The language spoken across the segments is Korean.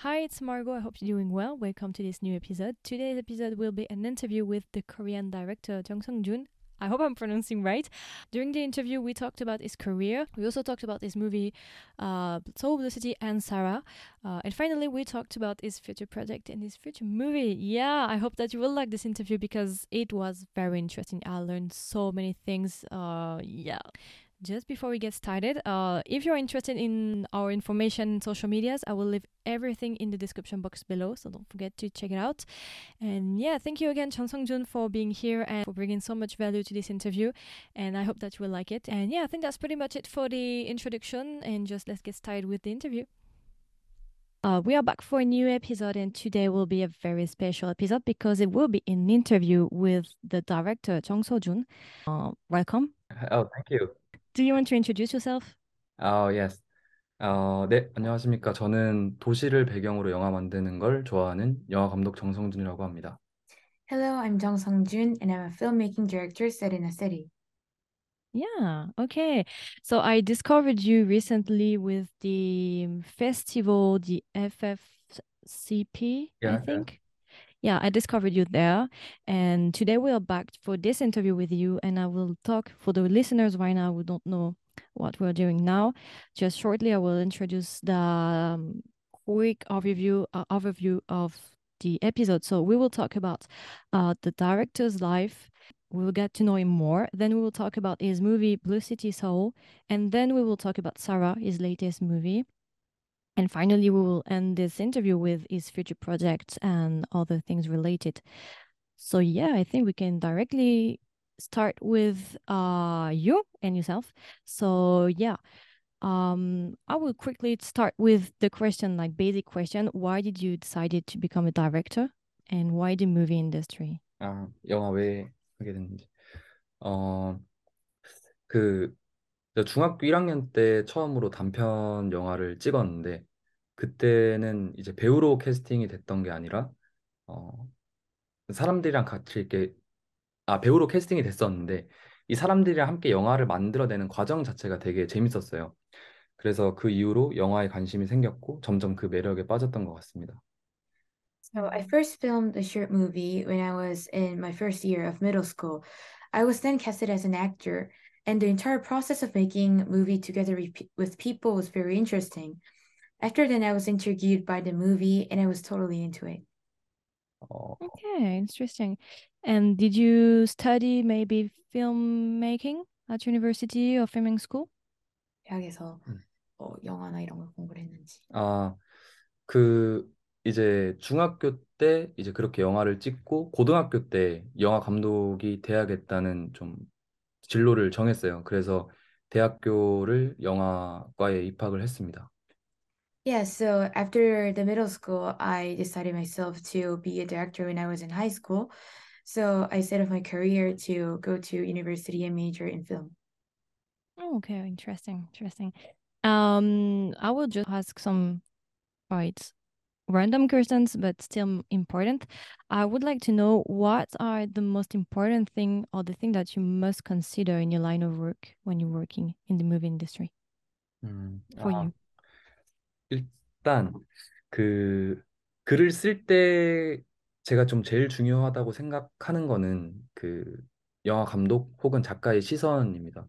Hi, it's Margot. I hope you're doing well. Welcome to this new episode. Today's episode will be an interview with the Korean director Jung Sung Jun. I hope I'm pronouncing right. During the interview, we talked about his career. We also talked about his movie, uh, Soul Blue City and Sarah. Uh, and finally, we talked about his future project and his future movie. Yeah, I hope that you will like this interview because it was very interesting. I learned so many things. Uh, yeah. Just before we get started, uh, if you're interested in our information social medias, I will leave everything in the description box below, so don't forget to check it out. And yeah, thank you again, Sung Jun, for being here and for bringing so much value to this interview. And I hope that you will like it. And yeah, I think that's pretty much it for the introduction. And just let's get started with the interview. Uh, we are back for a new episode, and today will be a very special episode because it will be an interview with the director So Jun. Uh, welcome. Oh, thank you. Do you want to introduce yourself? 어, yes. 어, 네, 안녕하십니까. 저는 도시를 배경으로 영화 만드는 걸 좋아하는 영화 감독 정성준이라고 합니다. Hello, I'm Jung Sung Jun, and I'm a filmmaking director set in a city. Yeah, okay. So I discovered you recently with the festival, the FFCP, I Yeah, yeah. think. Yeah, I discovered you there. And today we are back for this interview with you. And I will talk for the listeners right now who don't know what we're doing now. Just shortly, I will introduce the um, quick overview uh, overview of the episode. So we will talk about uh, the director's life. We will get to know him more. Then we will talk about his movie Blue City Soul, and then we will talk about Sarah, his latest movie. And finally, we will end this interview with his future projects and other things related. So yeah, I think we can directly start with uh you and yourself. So yeah, um, I will quickly start with the question, like basic question. Why did you decided to become a director, and why the movie industry? 아, 영화 왜 하게 됐는지. 어, 그, 저 중학교 1학년 때 처음으로 단편 영화를 찍었는데, 그때는 이제 배우로 캐스팅이 됐던 게 아니라, 어, 사람들이랑 같이 이렇게, 아, 배우로 캐스팅이 됐었는데, 이 사람들이랑 함께 영화를 만들어내는 과정 자체가 되게 재밌었어요. 그래서 그 이후로 영화에 관심이 생겼고, 점점 그 매력에 빠졌던 것 같습니다. So I first filmed a short movie when I was in my first year of middle school. I was then casted as an actor, and the entire process of making a movie together with pe- with people was very interesting. After then, I was intrigued by the movie, and I was totally into it. 어, Okay, interesting. And did you study maybe filmmaking at university or filming school? 대학에서 음. 어, 영화나 이런 걸 공부를 했는지. 아, 그 이제 중학교 때 이제 그렇게 영화를 찍고 고등학교 때 영화 감독이 돼야겠다는 좀 진로를 정했어요. 그래서 대학교를 영화과에 입학을 했습니다. Yeah, so after the middle school, I decided myself to be a director when I was in high school. So I set up my career to go to university and major in film. Oh, okay, interesting, interesting. Um, I will just ask some quite random questions, but still important. I would like to know what are the most important thing or the thing that you must consider in your line of work when you're working in the movie industry 음, for 아, you. 일단 그 글을 쓸 때 제가 좀 제일 중요하다고 생각하는 거는 그 영화 감독 혹은 작가의 시선입니다.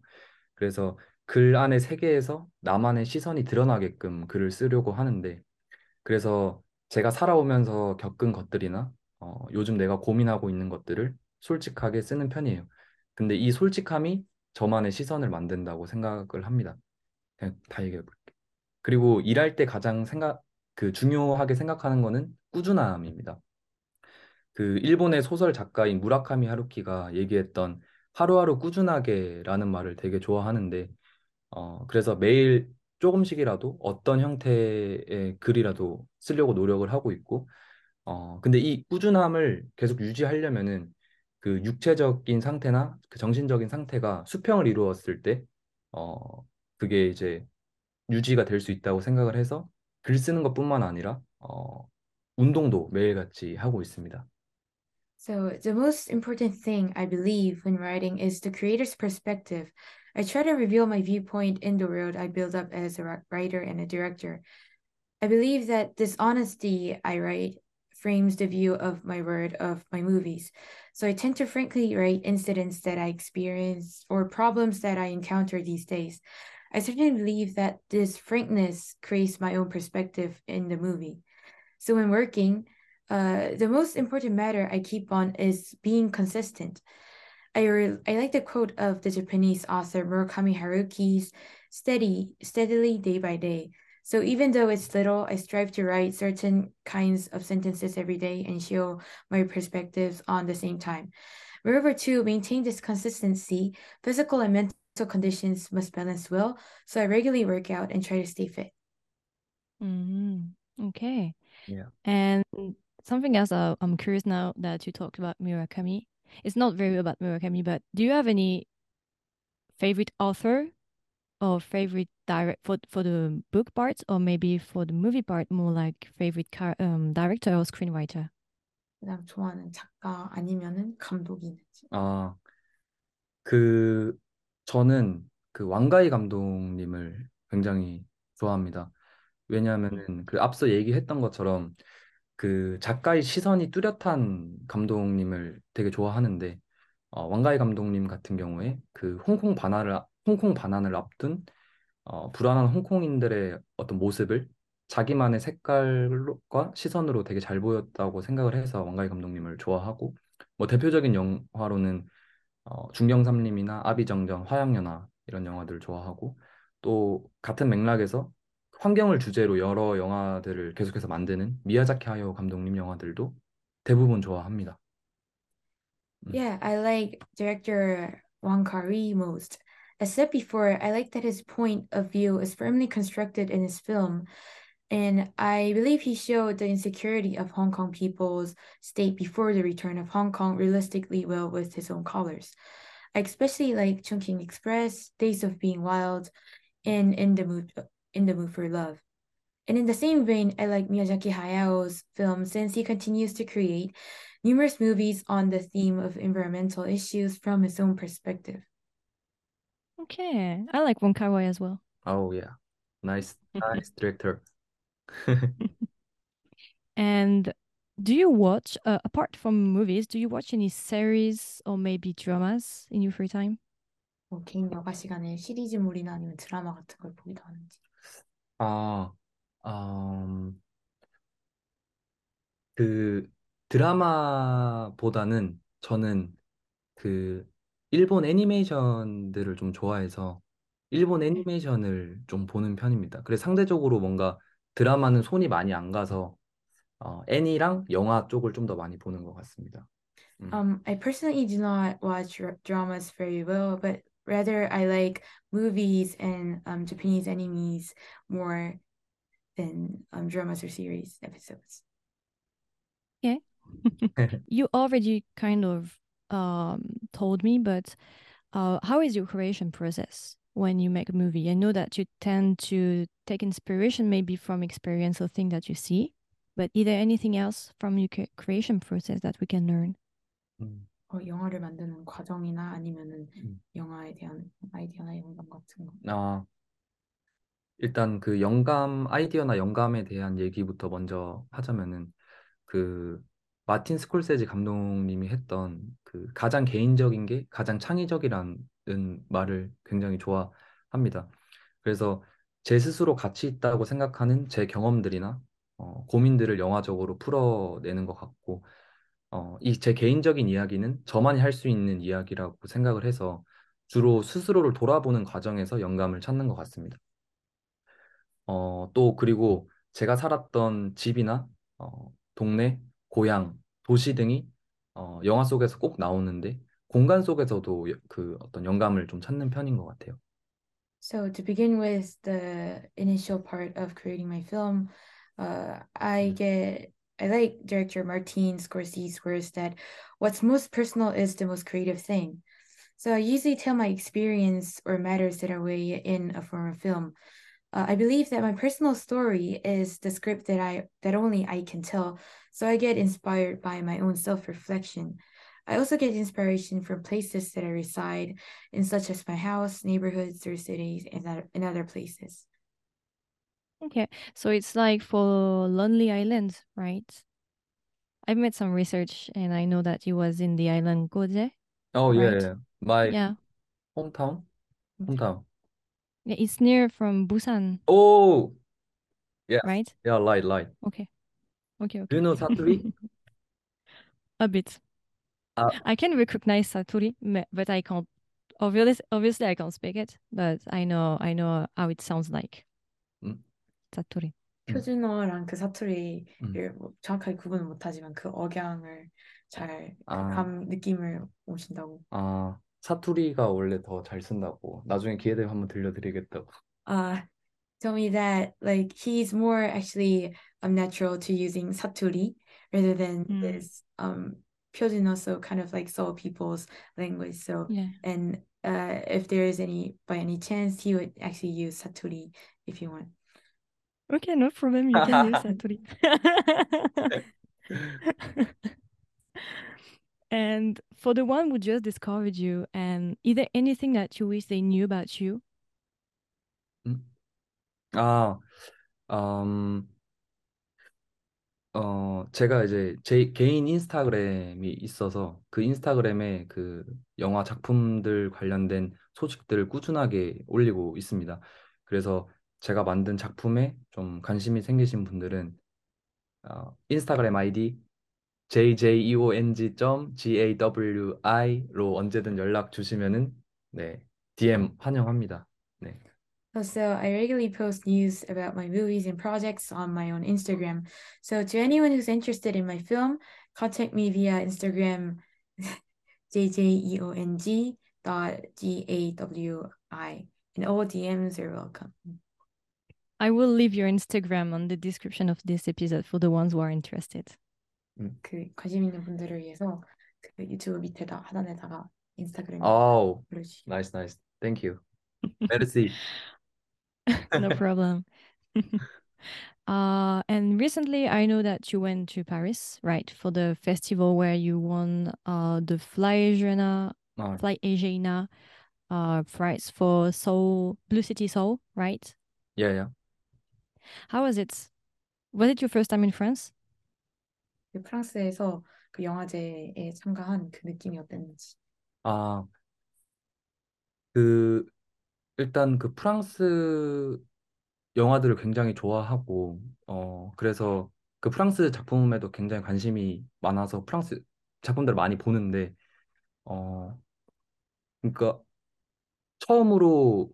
그래서 글 안에 세계에서 나만의 시선이 드러나게끔 글을 쓰려고 하는데 그래서 제가 살아오면서 겪은 것들이나 어, 요즘 내가 고민하고 있는 것들을 솔직하게 쓰는 편이에요. 근데 이 솔직함이 저만의 시선을 만든다고 생각을 합니다. 그냥 다 얘기해 볼게요. 그리고 일할 때 가장 생각 그 중요하게 생각하는 거는 꾸준함입니다. 그 일본의 소설 작가인 무라카미 하루키가 얘기했던 하루하루 꾸준하게라는 말을 되게 좋아하는데 어 그래서 매일 조금씩이라도 어떤 형태의 글이라도 쓰려고 노력을 하고 있고 어 근데 이 꾸준함을 계속 유지하려면은 그 육체적인 상태나 그 정신적인 상태가 수평을 이루었을 때 어 그게 이제 유지가 될 수 있다고 생각을 해서 글 쓰는 것뿐만 아니라 어 운동도 매일같이 하고 있습니다. So the most important thing I believe when writing is the creator's perspective. I try to reveal my viewpoint in the world I build up as a ri- writer and a director. I believe that this honesty I write frames the view of my word of my movies. So I tend to frankly write incidents that I experience or problems that I encounter these days. I certainly believe that this frankness creates my own perspective in the movie. So when working, uh, the most important matter I keep on is being consistent. I, re- I like the quote of the Japanese author Murakami Haruki's steady, steadily day by day. So even though it's little, I strive to write certain kinds of sentences every day and show my perspectives on the same time. Moreover, to maintain this consistency, physical and mental conditions must balance well. So I regularly work out and try to stay fit. Mm, okay. Yeah. And something else uh, I'm curious now that you talked about Murakami. It's not very about Murakami, but do you have any favorite author or favorite direct for for the book part, or maybe for the movie part, more like favorite car, um, director or screenwriter? 그다음 좋아하는 작가 아니면은 감독이 있는지. 아, 그, 저는 그 왕가희 감독님을 굉장히 좋아합니다. 왜냐하면은 그 앞서 얘기했던 것처럼 그 작가의 시선이 뚜렷한 감독님을 되게 좋아하는데, 어, 왕가희 감독님 같은 경우에 그 홍콩 반환을, 홍콩 반환을 앞둔 어, 불안한 홍콩인들의 어떤 모습을 자기만의 색깔과 시선으로 되게 잘 보였다고 생각을 해서 왕가희 감독님을 좋아하고 뭐 대표적인 영화로는 어, 중경삼림이나 아비정정, 화양연화 이런 영화들을 좋아하고 또 같은 맥락에서 환경을 주제로 여러 영화들을 계속해서 만드는 미야자키 하야오 감독님 영화들도 대부분 좋아합니다. Yeah, I like director Wong Kar-wai most. As said before, I like that his point of view is firmly constructed in his film, and I believe he showed the insecurity of Hong Kong people's state before the return of Hong Kong realistically well with his own colors. I especially like Chungking Express, Days of Being Wild, and In the Mood In the Mood for Love. And in the same vein, I like Miyazaki Hayao's film since he continues to create numerous movies on the theme of environmental issues from his own perspective. Okay, I like Wong Kar Wai as well. Oh yeah, nice, nice director. And do you watch, uh, apart from movies, do you watch any series or maybe dramas in your free time? 뭐 개인 여가 시간에 시리즈물이나 아니면 드라마 같은 걸 보기도 하는지. 아, 음, 그 드라마보다는 저는 그 일본 애니메이션들을 좀 좋아해서 일본 애니메이션을 좀 보는 편입니다. 그래서 상대적으로 뭔가 드라마는 손이 많이 안 가서 어, 애니랑 영화 쪽을 좀 더 많이 보는 것 같습니다. 음. Um, I personally do not watch dramas very well, but rather I like movies and um, Japanese animes more than um, dramas or series episodes. You already kind of um, told me, but uh, how is your creation process when you make a movie? I know that you tend to take inspiration maybe from experience or thing that you see, but is there anything else from your cre- creation process that we can learn? 음. 어, 영화를 만드는 과정이나 아니면은 음. 영화에 대한 아이디어나 영감 같은 거. 아, 일단 그 영감, 아이디어나 영감에 대한 얘기부터 먼저 하자면은 그 마틴 스콜세지 감독님이 했던 그 가장 개인적인 게 가장 창의적이라는 말을 굉장히 좋아합니다. 그래서 제 스스로 가치 있다고 생각하는 제 경험들이나 어, 고민들을 영화적으로 풀어내는 것 같고 어, 이 제 개인적인 이야기는 저만이 할 수 있는 이야기라고 생각을 해서 주로 스스로를 돌아보는 과정에서 영감을 찾는 것 같습니다. 어, 또 그리고 제가 살았던 집이나 어, 동네, 고향, 도시 등이 어, 영화 속에서 꼭 나오는데 공간 속에서도 여- 그 어떤 영감을 좀 찾는 편인 것 같아요. So to begin with the initial part of creating my film, uh, I Mm. get I like director Martin Scorsese's words that what's most personal is the most creative thing. So I usually tell my experience or matters that are way in a form of film. Uh, I believe that my personal story is the script that I that only I can tell. So I get inspired by my own self-reflection. I also get inspiration from places that I reside in, such as my house, neighborhoods, or cities, and other, and other places. Okay, so it's like for Lonely Island, right? I've made some research and I know that he was in the island Goje, Oh, yeah, right? yeah. My Yeah, hometown? Hometown. yeah, it's near from Busan, Oh, yeah. right? Yeah, right, right. Okay, okay, okay. Do you know Saturi? A bit. Uh, I can recognize Saturi, me- but I can't. Obviously, obviously, I can't speak it, but I know, I know how it sounds like. 음. Saturi. 음. 표준어랑 그 사투리를 음. 뭐 정확하게 구분은 못하지만 그 억양을 잘 아. 감 느낌을 오신다고. 아, 사투리가 원래 더 잘 쓴다고. 나중에 기회 되면 한번 들려드리겠다고. Uh, told me that like he's more actually um natural to using saturi rather than Mm. this um Pyojin also kind of like saw people's language. So yeah. and uh, if there is any by any chance, he would actually use Satori if you want. Okay, no problem. You can use Satori. and for the one who just discovered you, and is there anything that you wish they knew about you? Oh, um, 어, 제가 이제 제 개인 인스타그램이 있어서 그 인스타그램에 그 영화 작품들 관련된 소식들을 꾸준하게 올리고 있습니다. 그래서 제가 만든 작품에 좀 관심이 생기신 분들은 어, 인스타그램 아이디 jjong.gawi로 언제든 연락 주시면은 네, DM 환영합니다. 네. Also, I regularly post news about my movies and projects on my own Instagram. So, to anyone who's interested in my film, contact me via Instagram jjeong dot g-a-w-i and all DMs are welcome. I will leave your Instagram on the description of this episode for the ones who are interested. 그 관심 있는 분들을 위해서 그 유튜브 밑에다 하단에다가 인스타그램 아우, 올려주시. nice, nice. Thank you. Merci. no problem. uh, and recently, I know that you went to Paris, right, for the festival where you won uh, the Fly Asiana, 아, Fly Asiana uh, prize for Seoul, Blue City Seoul, right? yeah, yeah. How was it? Was it your first time in France? 그 프랑스에서 그 영화제에 참가한 그 느낌이 어땠는지. 아, 그 일단 그 프랑스 영화들을 굉장히 좋아하고 어 그래서 그 프랑스 작품에도 굉장히 관심이 많아서 프랑스 작품들을 많이 보는데 어 그러니까 처음으로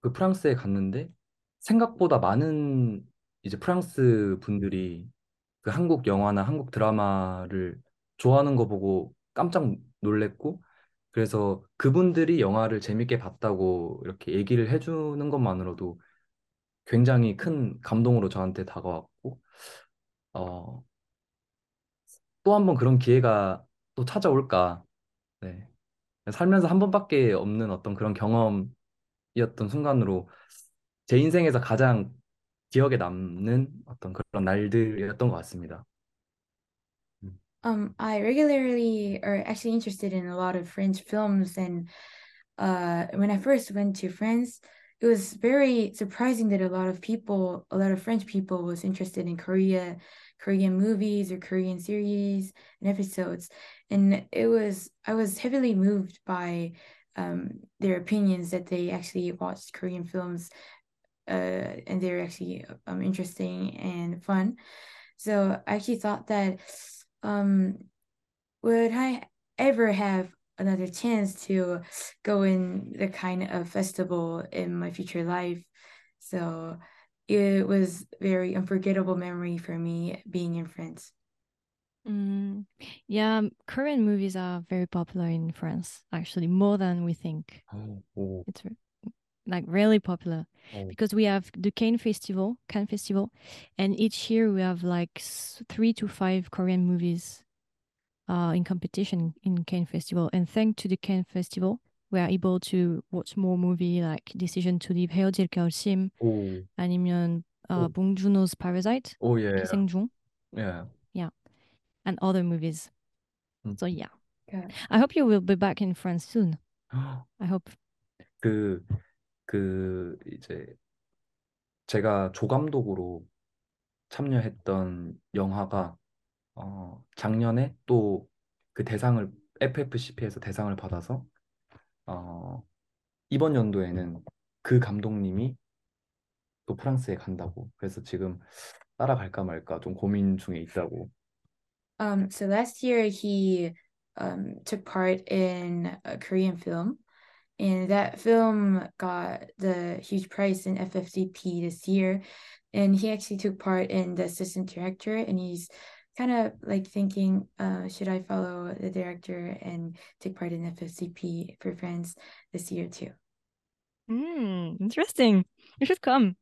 그 프랑스에 갔는데 생각보다 많은 이제 프랑스 분들이 그 한국 영화나 한국 드라마를 좋아하는 거 보고 깜짝 놀랬고 그래서 그분들이 영화를 재밌게 봤다고 이렇게 얘기를 해주는 것만으로도 굉장히 큰 감동으로 저한테 다가왔고 어, 또 한 번 그런 기회가 또 찾아올까 네. 살면서 한 번밖에 없는 어떤 그런 경험이었던 순간으로 제 인생에서 가장 기억에 남는 어떤 그런 날들이었던 것 같습니다. Um, I regularly are actually interested in a lot of French films, and uh, when I first went to France, it was very surprising that a lot of people, a lot of French people, was interested in Korea, Korean movies or Korean series and episodes, and it was I was heavily moved by um, their opinions that they actually watched Korean films, uh, and they're actually um, interesting and fun. So I actually thought that um would I ever have another chance to go in the kind of festival in my future life? So it was very unforgettable memory for me being in France. Mm, yeah, um, Korean movies are very popular in France, actually, more than we think. 오, 오, It's re- like really popular 오. because we have the Cannes Festival, Cannes Festival, and each year we have like s- three to five Korean movies uh, in competition in Cannes Festival. And thanks to the Cannes Festival, we are able to watch more movie like Decision to Leave, 헤어질 결심, 오, 아니면 uh, 오. 봉준호's Parasite, 오, 예, 기생충, 예. and other movies. 음. So yeah, Yeah. I hope you will be back in France soon. I hope. 그, 그, 이제, 제가 조감독으로 참여했던 영화가 어, 작년에 또 그 대상을 FFCP에서 대상을 받아서 어, 이번 연도에는 그 감독님이 또 프랑스에 간다고. 그래서 지금 따라갈까 말까 좀 고민 중에 있다고. Um, so last year he um, took part in a Korean film, and that film got the huge prize in FFCP this year. And he actually took part in the assistant director, and he's kind of like thinking, uh, should I follow the director and take part in FFCP for France this year too? Mm, interesting. You should come.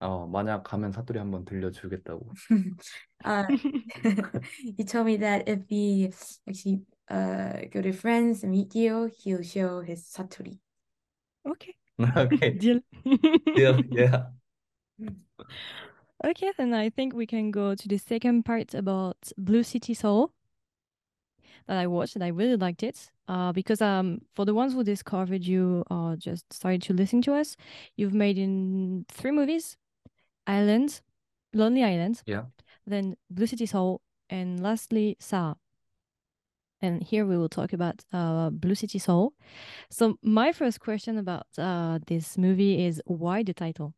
어, 만약 가면 사투리 한번 들려주겠다고. uh, he told me that if we actually uh, go to France and meet you, he'll show his satori. Okay. okay. Deal. Yeah, yeah. Okay, then I think we can go to the second part about Blue City Soul that I watched and I really liked it. Uh, because um, for the ones who discovered you or just started to listen to us, you've made in three movies: Island, Lonely Island, Yeah. then Blue City Soul, and lastly Sa. And here we will talk about uh, Blue City Soul. So my first question about uh, this movie is why the title?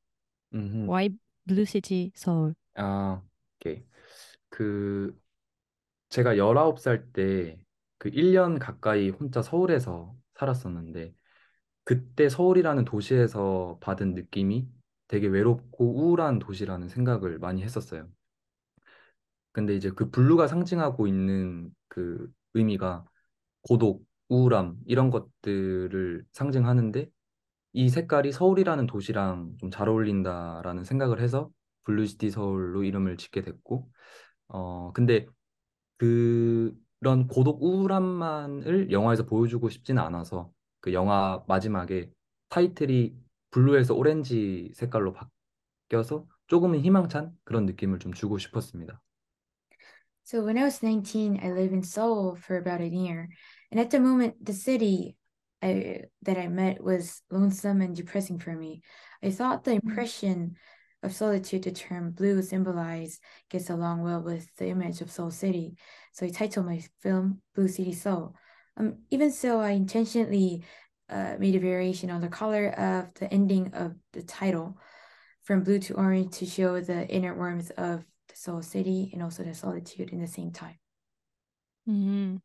음흠. Why Blue City Soul? 아, 오케이. 그 제가 19살 때 그 1년 가까이 혼자 서울에서 살았었는데 그때 서울이라는 도시에서 받은 느낌이 되게 외롭고 우울한 도시라는 생각을 많이 했었어요. 근데 이제 그 블루가 상징하고 있는 그 의미가 고독, 우울함 이런 것들을 상징하는데 이 색깔이 서울이라는 도시랑 좀 잘 어울린다라는 생각을 해서 Blue City 서울로 이름을 짓게 됐고 어 근데 그런 고독 우울함만을 영화에서 보여주고 싶지는 않아서 그 영화 마지막에 타이틀이 blue에서 오렌지 색깔로 바뀌어서 조금은 희망찬 그런 느낌을 좀 주고 싶었습니다. So when I was 19, I lived in Seoul for about a year. And at the moment, the city I, that I met was lonesome and depressing for me. I thought the impression of solitude the term blue symbolized, gets along well with the image of Seoul City. So I titled my film Blue City Seoul. Um, even so, I intentionally uh, made a variation on the color of the ending of the title from blue to orange to show the inner warmth of so city and also the solitude in the same time mm-hmm.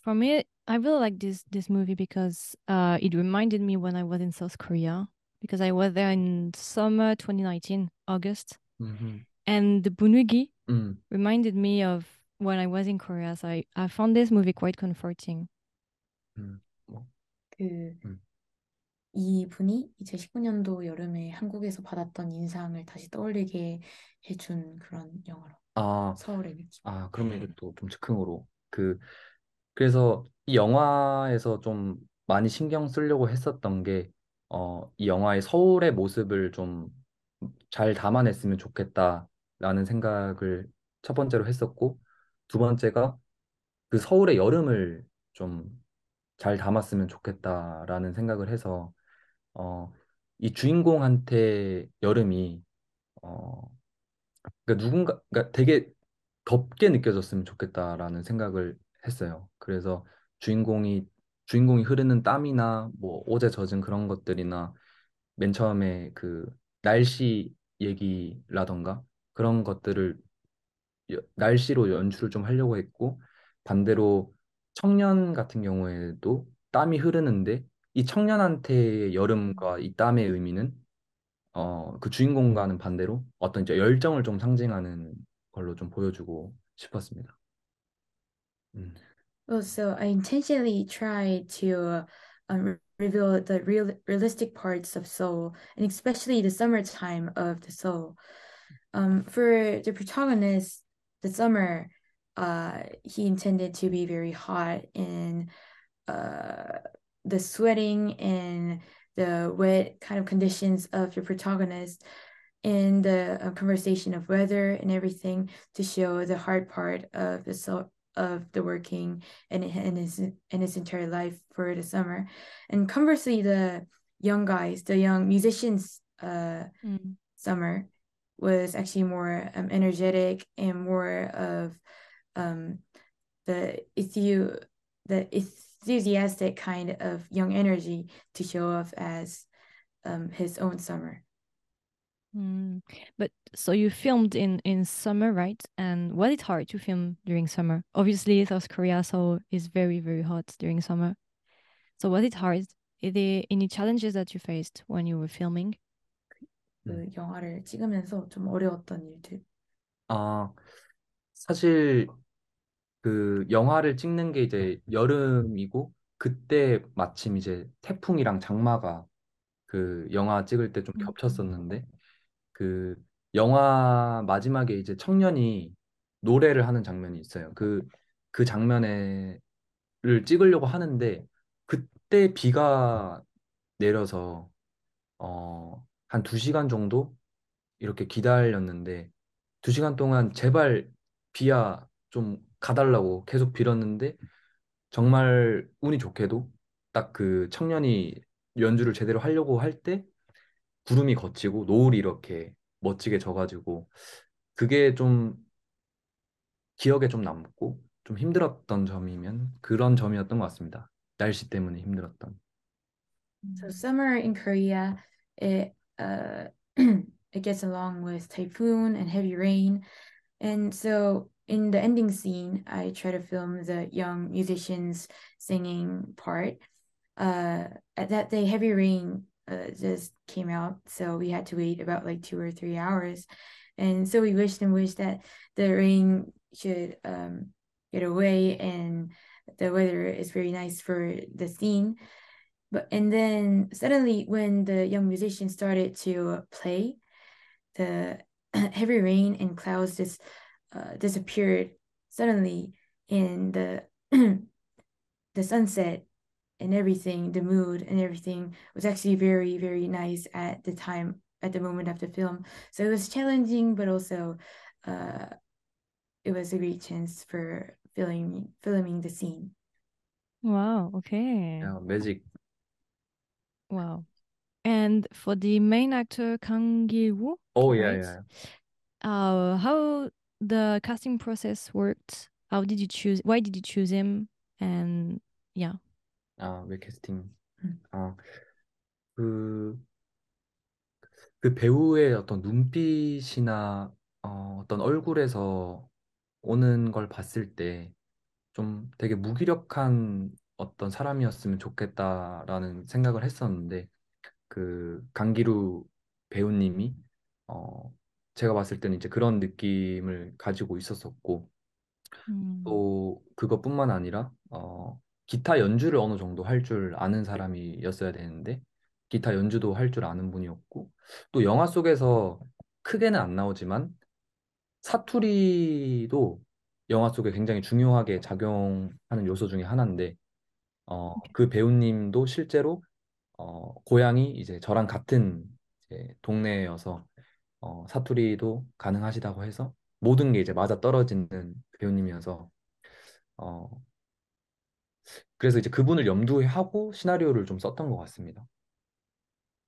for me i really like this this movie because uh, it reminded me when i was in south korea because i was there in summer 2019 august mm-hmm. and the bunugi mm. reminded me of when i was in korea so i, I found this movie quite comforting mm. 이 분이 2019년도 여름에 한국에서 받았던 인상을 다시 떠올리게 해준 그런 영화로 아, 서울의 느낌. 아, 그러면 이게 또좀 즉흥으로 그 그래서 이 영화에서 좀 많이 신경 쓰려고 했었던 게 어, 이 영화의 서울의 모습을 좀 잘 담아냈으면 좋겠다라는 생각을 첫 번째로 했었고 두 번째가 그 서울의 여름을 좀 잘 담았으면 좋겠다라는 생각을 해서 어, 이 주인공한테 여름이 어, 그러니까 누군가 그러니까 되게 덥게 느껴졌으면 좋겠다라는 생각을 했어요. 그래서 주인공이 주인공이 흐르는 땀이나 뭐 옷에 젖은 그런 것들이나 맨 처음에 그 날씨 얘기라던가 그런 것들을 여- 날씨로 연출을 좀 하려고 했고 반대로 청년 같은 경우에도 땀이 흐르는데 이 청년한테의 여름과 이 땀의 의미는 어, 그 주인공과는 반대로 어떤 이제 열정을 좀 상징하는 걸로 좀 보여주고 싶었습니다. 음. Well, so I intentionally tried to um, reveal the real realistic parts of Seoul, and especially the summertime of the Seoul. Um, for the protagonist, the summer, uh, he intended to be very hot and uh, the sweating and the wet kind of conditions of your protagonist and the uh, conversation of weather and everything to show the hard part of the so of the working and and his and his entire life for the summer and conversely the young guys the young musicians uh Mm. summer was actually more um, energetic and more of um, the ethu- the enthusiastic kind of young energy to show off as um, his own summer. Mm. But so you filmed in in summer, right? And was it hard to film during summer? Obviously, South Korea so is very very hot during summer. So was it hard? Are there any challenges that you faced when you were filming? 그 영화를 찍으면서 좀 어려웠던 일들. 아, 사실 그 영화를 찍는 게 이제 여름이고 그때 마침 이제 태풍이랑 장마가 그 영화 찍을 때좀 음. 겹쳤었는데 그 영화 마지막에 이제 청년이 노래를 하는 장면이 있어요. 그, 그 장면에를 찍으려고 하는데 그때 비가 내려서 어, 한 두 시간 정도 이렇게 기다렸는데 두 시간 동안 제발 비야 좀 가달라고 계속 빌었는데 정말 운이 좋게도 딱 그 청년이 연주를 제대로 하려고 할 때 구름이 걷히고 노을이 이렇게 멋지게 져가지고 그게 좀 기억에 좀 남고 좀 힘들었던 점이면 그런 점이었던 것 같습니다. 날씨 때문에 힘들었던. So summer in Korea, it uh it gets along with typhoon and heavy rain, and so in the ending scene, I try to film the young musicians singing part. Uh, at that day, heavy rain uh, just came out, so we had to wait about like two or three hours, and so we wished and wished that the rain should um get away and the weather is very nice for the scene. But and then suddenly when the young musicians started to play, the heavy rain and clouds just uh, disappeared suddenly in the the sunset and everything, the mood and everything was actually very, very nice at the time, at the moment of the film. So it was challenging, but also uh, it was a great chance for filming filming the scene. Wow. Okay. Yeah, magic. Wow. And for the main actor Kang Gi Woo. Oh right? yeah, yeah. Uh, how the casting process worked? How did you choose? Why did you choose him? And yeah. 아, 왜 캐스팅? 음. 아, 그, 그 배우의 어떤 눈빛이나 어, 어떤 얼굴에서 오는 걸 봤을 때 좀 되게 무기력한 어떤 사람이었으면 좋겠다라는 생각을 했었는데 그 강기루 배우님이 어, 제가 봤을 때는 이제 그런 느낌을 가지고 있었었고 Mm. 또 그것뿐만 아니라 어, 기타 연주를 어느 정도 할 줄 아는 사람이었어야 되는데 기타 연주도 할 줄 아는 분이었고 또 영화 속에서 크게는 안 나오지만 사투리도 영화 속에 굉장히 중요하게 작용하는 요소 중에 하나인데 어, 그 배우님도 실제로 어, 고향이 이제 저랑 같은 이제 동네여서 어, 사투리도 가능하시다고 해서 모든 게 이제 맞아 떨어지는 배우님이어서 어, 그래서 이제 그분을 염두에 하고 시나리오를 좀 썼던 것 같습니다.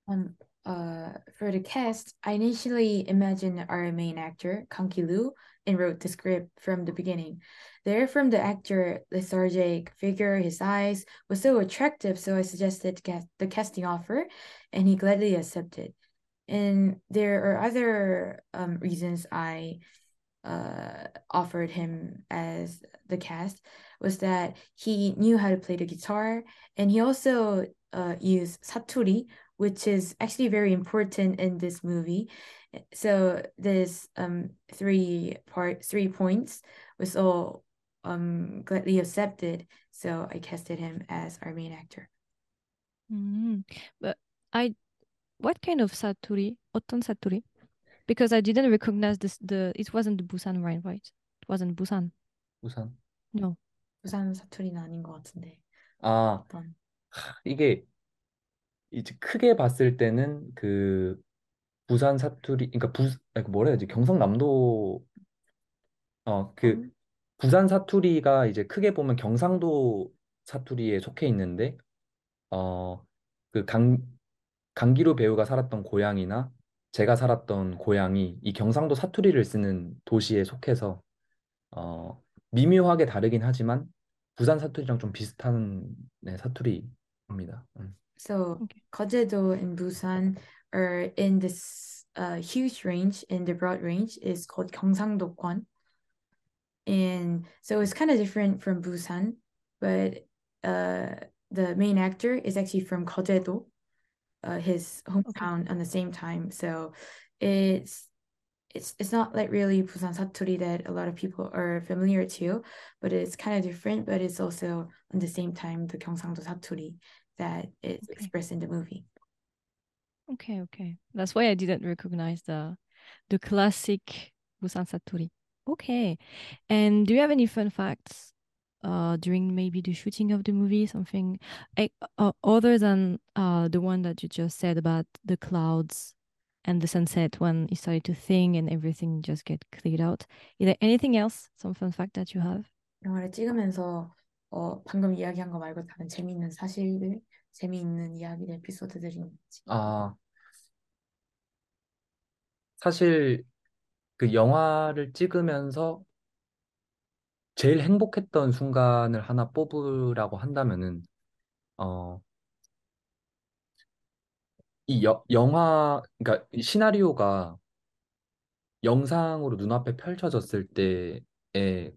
Um, uh, for the cast, I initially imagined our main actor, Kang Ki-loo, and wrote the script from the beginning. There, from the actor, lethargic figure, his eyes was so attractive, so I suggested the casting offer, and he gladly accepted. And there are other um, reasons I uh, offered him as the cast was that he knew how to play the guitar, and he also uh, used saturi, which is actually very important in this movie. So this um three part three points was all um gladly accepted. So I casted him as our main actor. Mm. But I, what kind of 사투리? 어떤 사투리? Because I didn't recognize this. The it wasn't the Busan rhyme, right? It wasn't Busan. 우선 No. 부산 사투리는 아닌 것 같은데. 아 어떤 이게 이제 크게 봤을 때는 그 부산 사투리 그러니까 부 아니, 그 뭐라 해야지 경상남도 어그 부산 사투리가 이제 크게 보면 경상도 사투리에 속해 있는데 어 그 강 강기루 배우가 살았던 고향이나 제가 살았던 고향이 이 경상도 사투리를 쓰는 도시에 속해서 어, 미묘하게 다르긴 하지만 부산 사투리랑 좀 비슷한 네, 사투리입니다. 음. So. Kojedo and Busan are in this uh, huge range in the broad range is called Gyeongsang-dokwan. And so it's kind of different from Busan, but uh, the main actor is actually from Kojedo, uh, his hometown on the same time. So it's it's it's not like really Busan Saturi that a lot of people are familiar to, but it's kind of different, but it's also on the same time the Gyeongsangdo Saturi that is Okay. expressed in the movie. Okay, okay. That's why I didn't recognize the the classic Busan Satori. Okay. And do you have any fun facts uh during maybe the shooting of the movie? Something like, uh, other than uh the one that you just said about the clouds and the sunset when you started to think and everything just get cleared out. Is there anything else? Some fun fact that you have? 영화를 찍으면서 어, 방금 이야기한 거 말고 다른 재미있는 사실들, 재미있는 이야기들, 에피소드들이 있는지. 아, 사실 그 영화를 찍으면서 제일 행복했던 순간을 하나 뽑으라고 한다면은 어, 이 여, 영화 그러니까 이 시나리오가 영상으로 눈앞에 펼쳐졌을 때의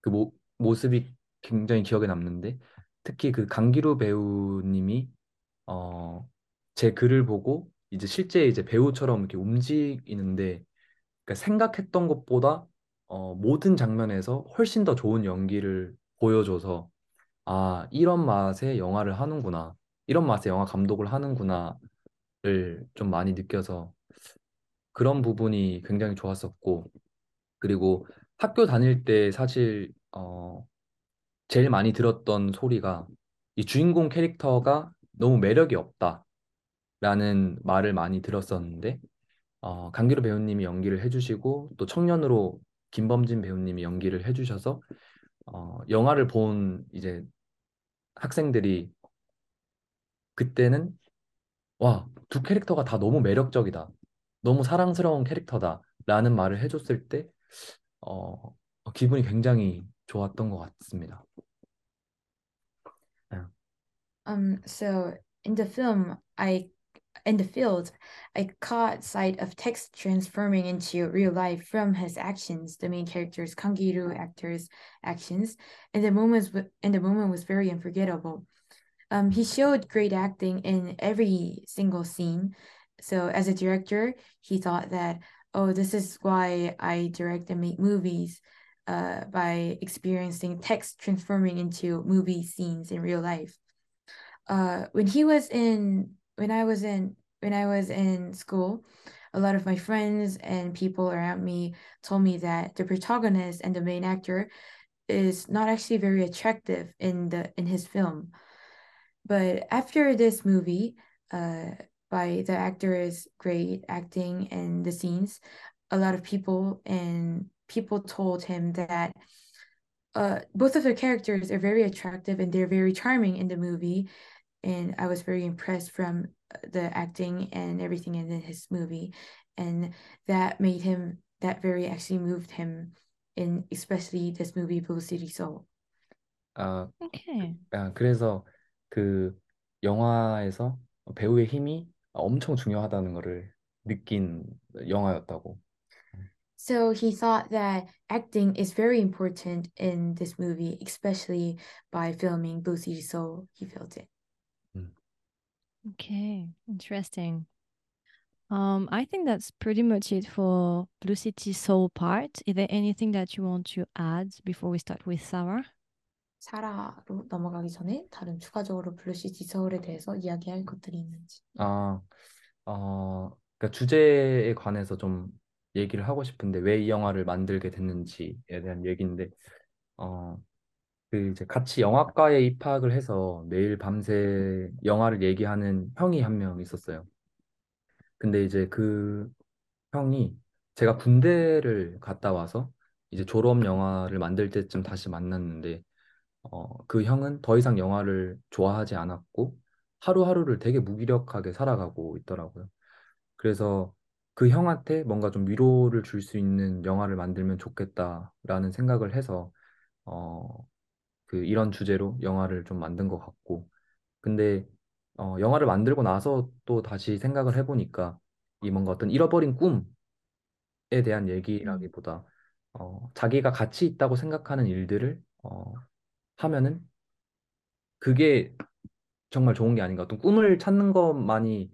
그 모, 모습이 굉장히 기억에 남는데 특히 그 강기루 배우님이 어, 제 글을 보고 이제 실제 이제 배우처럼 이렇게 움직이는데 그러니까 생각했던 것보다 어, 모든 장면에서 훨씬 더 좋은 연기를 보여줘서 아, 이런 맛의 영화를 하는구나. 이런 맛의 영화 감독을 하는구나를 좀 많이 느껴서 그런 부분이 굉장히 좋았었고 그리고 학교 다닐 때 사실 어, 제일 많이 들었던 소리가 이 주인공 캐릭터가 너무 매력이 없다라는 말을 많이 들었었는데 어, 강기루 배우님이 연기를 해주시고 또 청년으로 김범진 배우님이 연기를 해주셔서 어, 영화를 본 이제 학생들이 그때는 와, 두 캐릭터가 다 너무 매력적이다. 너무 사랑스러운 캐릭터다 라는 말을 해줬을 때 어, 기분이 굉장히 좋았던 것 같습니다. Um, so in the film, I in the field, I caught sight of text transforming into real life from his actions, the main character's Kangiru actor's actions, and the moments and the moment was very unforgettable. Um, he showed great acting in every single scene. So as a director, he thought that, oh, this is why I direct and make movies, uh, by experiencing text transforming into movie scenes in real life. Uh, when he was in when I was in when I was in school, a lot of my friends and people around me told me that the protagonist and the main actor is not actually very attractive in the in his film. But after this movie, uh, by the actor's great acting and the scenes, a lot of people and people told him that uh, both of their characters are very attractive and they're very charming in the movie And I was very impressed from the acting and everything in his movie. And that made him, that very actually moved him in especially this movie, Blue City Soul. 아, Okay. 아, 그래서 그 영화에서 배우의 힘이 엄청 중요하다는 것을 느낀 영화였다고. So he thought that acting is very important in this movie, especially by filming Blue City Soul. He felt it. Okay, interesting. Um, I think that's pretty much it for Blue City Soul part. Is there anything that you want to add before we start with Sarah? 사라로 넘어가기 전에 다른 추가적으로 블루시티 서울에 대해서 이야기할 것들이 있는지. 아, 어, 그러니까 주제에 관해서 좀 얘기를 하고 싶은데 왜 이 영화를 만들게 됐는지에 대한 얘기인데, 어, 그 이제 같이 영화과에 입학을 해서 매일 밤새 영화를 얘기하는 형이 한 명 있었어요. 근데 이제 그 형이 제가 군대를 갔다 와서 이제 졸업 영화를 만들 때쯤 다시 만났는데, 어, 그 형은 더 이상 영화를 좋아하지 않았고 하루하루를 되게 무기력하게 살아가고 있더라고요. 그래서 그 형한테 뭔가 좀 위로를 줄 수 있는 영화를 만들면 좋겠다라는 생각을 해서 어, 그 이런 주제로 영화를 좀 만든 것 같고 근데 어, 영화를 만들고 나서 또 다시 생각을 해보니까 이 뭔가 어떤 잃어버린 꿈에 대한 음. 얘기라기보다 어, 자기가 가치 있다고 생각하는 일들을 어, 하면은 그게 정말 좋은 게 아닌가. 어떤 꿈을 찾는 것만이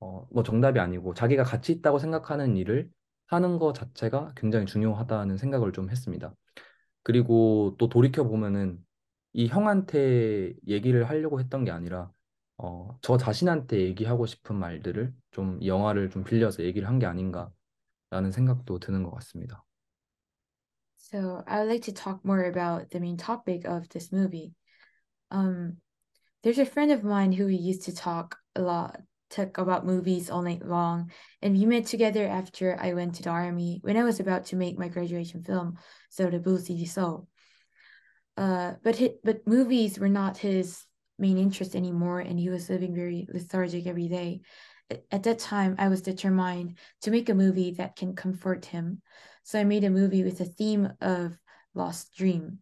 어, 뭐 정답이 아니고 자기가 가치 있다고 생각하는 일을 하는 것 자체가 굉장히 중요하다는 생각을 좀 했습니다. 그리고 또 돌이켜 보면은 이 형한테 얘기를 하려고 했던 게 아니라 어, 저 자신한테 얘기하고 싶은 말들을 좀이 영화를 좀 빌려서 얘기를 한 게 아닌가라는 생각도 드는 것 같습니다. So I would like to talk more about the main topic of this movie. Um, there's a friend of mine who we used to talk a lot, talk about movies all night long, and we met together after I went to the army when I was about to make my graduation film, So the Blue City Soul. Uh, but hi but movies were not his main interest anymore, and he was living very lethargic every day. At that time, I was determined to make a movie that can comfort him. So I made a movie with a theme of lost dream.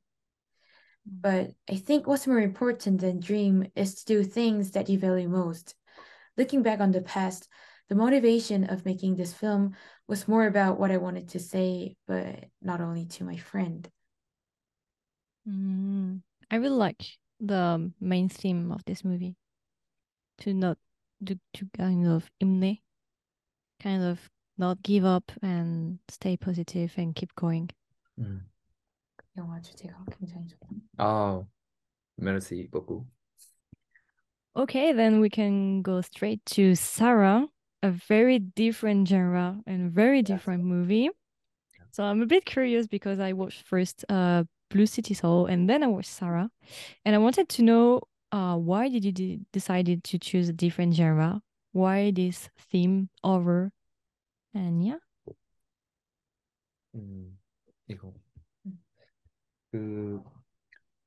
But I think what's more important than dream is to do things that you value most. Looking back on the past, the motivation of making this film was more about what I wanted to say, but not only to my friend. Mm, I really like the main theme of this movie. To not to, to kind of imne, kind of not give up and stay positive and keep going. 음. 영화 주제가 굉장히 좋다. 아, 메르시 beaucoup. Okay, then we can go straight to Sarah, a very different genre and very different movie. So I'm a bit curious because I watched first uh, Blue City Soul and then I watched Sarah, and I wanted to know uh, why did you de- decided to choose a different genre? Why this theme over? And yeah. 음, 이거 그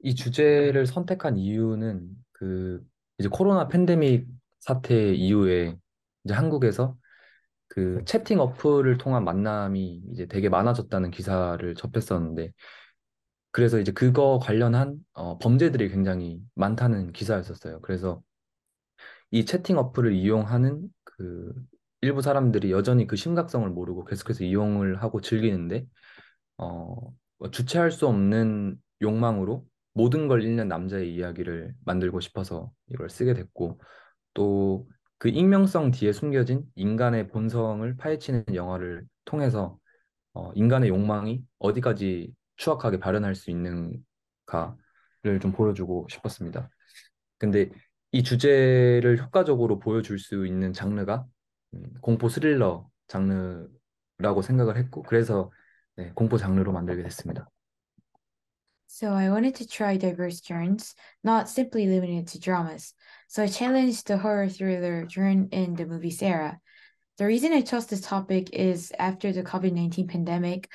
이 주제를 선택한 이유는 그 이제 코로나 팬데믹 사태 이후에 이제 한국에서 그 채팅 어플을 통한 만남이 이제 되게 많아졌다는 기사를 접했었는데 그래서 이제 그거 관련한 어, 범죄들이 굉장히 많다는 기사였었어요. 그래서 이 채팅 어플을 이용하는 그 일부 사람들이 여전히 그 심각성을 모르고 계속해서 이용을 하고 즐기는데 어, 뭐 주체할 수 없는 욕망으로 모든 걸 잃는 남자의 이야기를 만들고 싶어서 이걸 쓰게 됐고 또 그 익명성 뒤에 숨겨진 인간의 본성을 파헤치는 영화를 통해서 어, 인간의 욕망이 어디까지 추악하게 발현할 수 있는가를 좀 보여주고 싶었습니다. 근데 이 주제를 효과적으로 보여줄 수 있는 장르가 음, 공포 스릴러 장르라고 생각을 했고 그래서 네, 공포 장르로 만들게 됐습니다. So I wanted to try diverse genres, not simply limited to dramas. So I challenged the horror thriller genre in the movie Sarah. The reason I chose this topic is after the COVID 19 pandemic,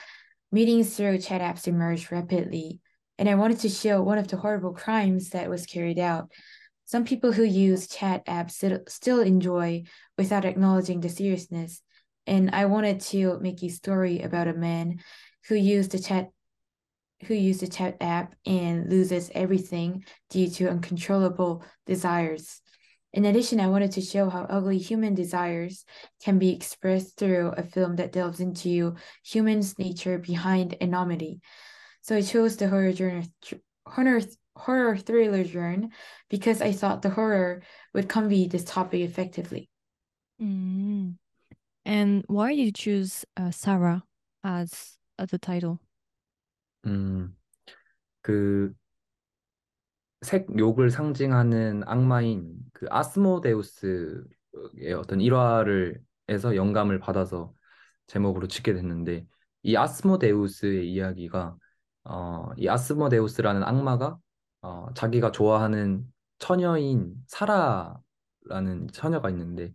meetings through chat apps emerged rapidly, and I wanted to show one of the horrible crimes that was carried out. Some people who use chat apps still enjoy without acknowledging the seriousness. And I wanted to make a story about a man who used the chat who used the chat app and loses everything due to uncontrollable desires. In addition, I wanted to show how ugly human desires can be expressed through a film that delves into humans' nature behind enormity. So I chose the horror genre, horror, horror thriller genre because I thought the horror would convey this topic effectively. Mm. And why did you choose uh, Sarah as, as the title? 음, 그 색욕을 상징하는 악마인 그 아스모데우스의 어떤 일화를 해서 영감을 받아서 제목으로 짓게 됐는데 이 아스모데우스의 이야기가 어, 이 아스모데우스라는 악마가 어, 자기가 좋아하는 처녀인 사라라는 처녀가 있는데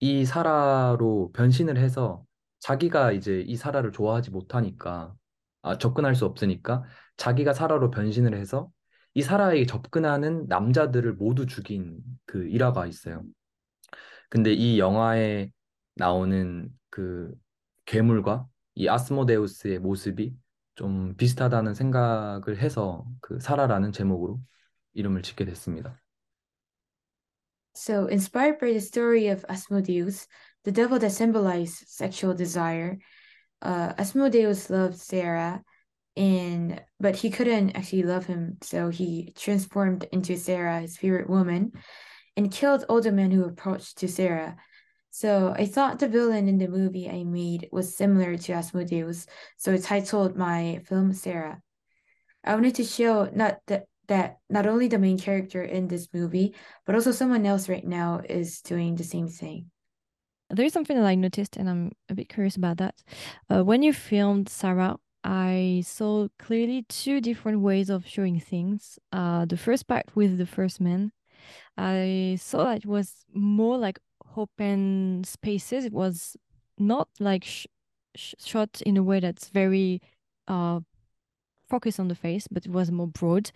이 사라로 변신을 해서 자기가 이제 이 사라를 좋아하지 못하니까 아, 접근할 수 없으니까 자기가 사라로 변신을 해서 이 사라에게 접근하는 남자들을 모두 죽인 그 일화가 있어요. 근데 이 영화의 나오는 그 괴물과 이 아스모데우스의 모습이 좀 비슷하다는 생각을 해서 그 사라라는 제목으로 이름을 짓게 됐습니다. So, inspired by the story of Asmodeus, the devil that symbolized sexual desire, uh, Asmodeus loved Sarah, and but he couldn't actually love him, so he transformed into Sarah, his favorite woman, and killed all the men who approached to Sarah. So I thought the villain in the movie I made was similar to Asmodeus, so I titled my film Sarah. I wanted to show not that that not only the main character in this movie, but also someone else right now is doing the same thing. There is something that I noticed, and I'm a bit curious about that. Uh, when you filmed Sarah, I saw clearly two different ways of showing things. Uh, the first part with the first man, I saw that it was more like open spaces. It was not like sh- sh- shot in a way that's very uh, focused on the face, but it was more broad.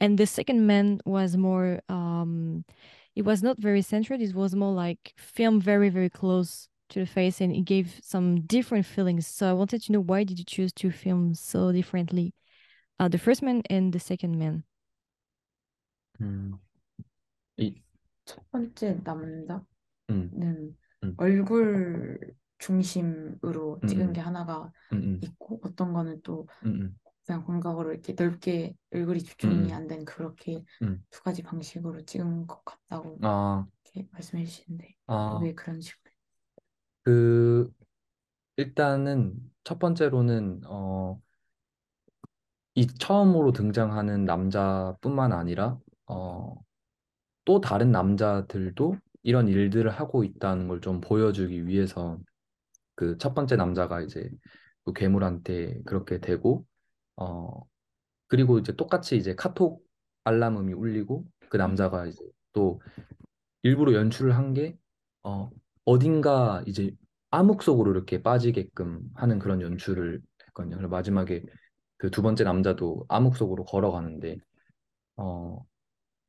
And the second man was more. Um, it was not very centered. It was more like filmed very very close to the face, and it gave some different feelings. So I wanted to know why did you choose to film so differently, uh, the first man and the second man. 음, 이, 첫 번째 남자는 음, 음. 얼굴 중심으로 음, 찍은 음. 게 하나가 음, 음, 있고 어떤 거는 또 음, 음. 그냥 광각으로 이렇게 넓게 얼굴이 집중이 음. 안된 그렇게 음. 두 가지 방식으로 찍은 것 같다고 아, 이렇게 말씀해 주시는데 아, 왜 그런 식으로 그, 일단은 첫 번째로는, 어, 이 처음으로 등장하는 남자뿐만 아니라, 어, 또 다른 남자들도 이런 일들을 하고 있다는 걸 좀 보여주기 위해서 그 첫 번째 남자가 이제 그 괴물한테 그렇게 되고, 어, 그리고 이제 똑같이 이제 카톡 알람음이 울리고 그 남자가 이제 또 일부러 연출을 한 게, 어, 어딘가 이제 암흑 속으로 이렇게 빠지게끔 하는 그런 연출을 했거든요. 그리고 마지막에 그 두 번째 남자도 암흑 속으로 걸어가는데, 어,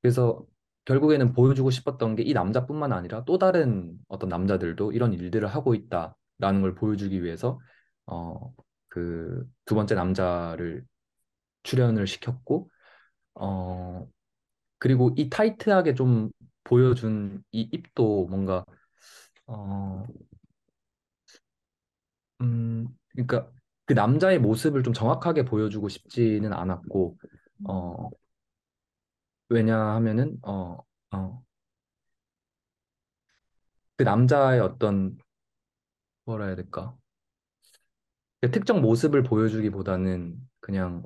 그래서 결국에는 보여주고 싶었던 게 이 남자뿐만 아니라 또 다른 어떤 남자들도 이런 일들을 하고 있다라는 걸 보여주기 위해서, 어, 그 두 번째 남자를 출연을 시켰고, 어, 그리고 이 타이트하게 좀 보여준 이 입도 뭔가, 어, 음, 그러니까 그 남자의 모습을 좀 정확하게 보여주고 싶지는 않았고, 어, 왜냐하면은, 어, 어, 그 남자의 어떤, 뭐라 해야 될까? 그 특정 모습을 보여주기보다는 그냥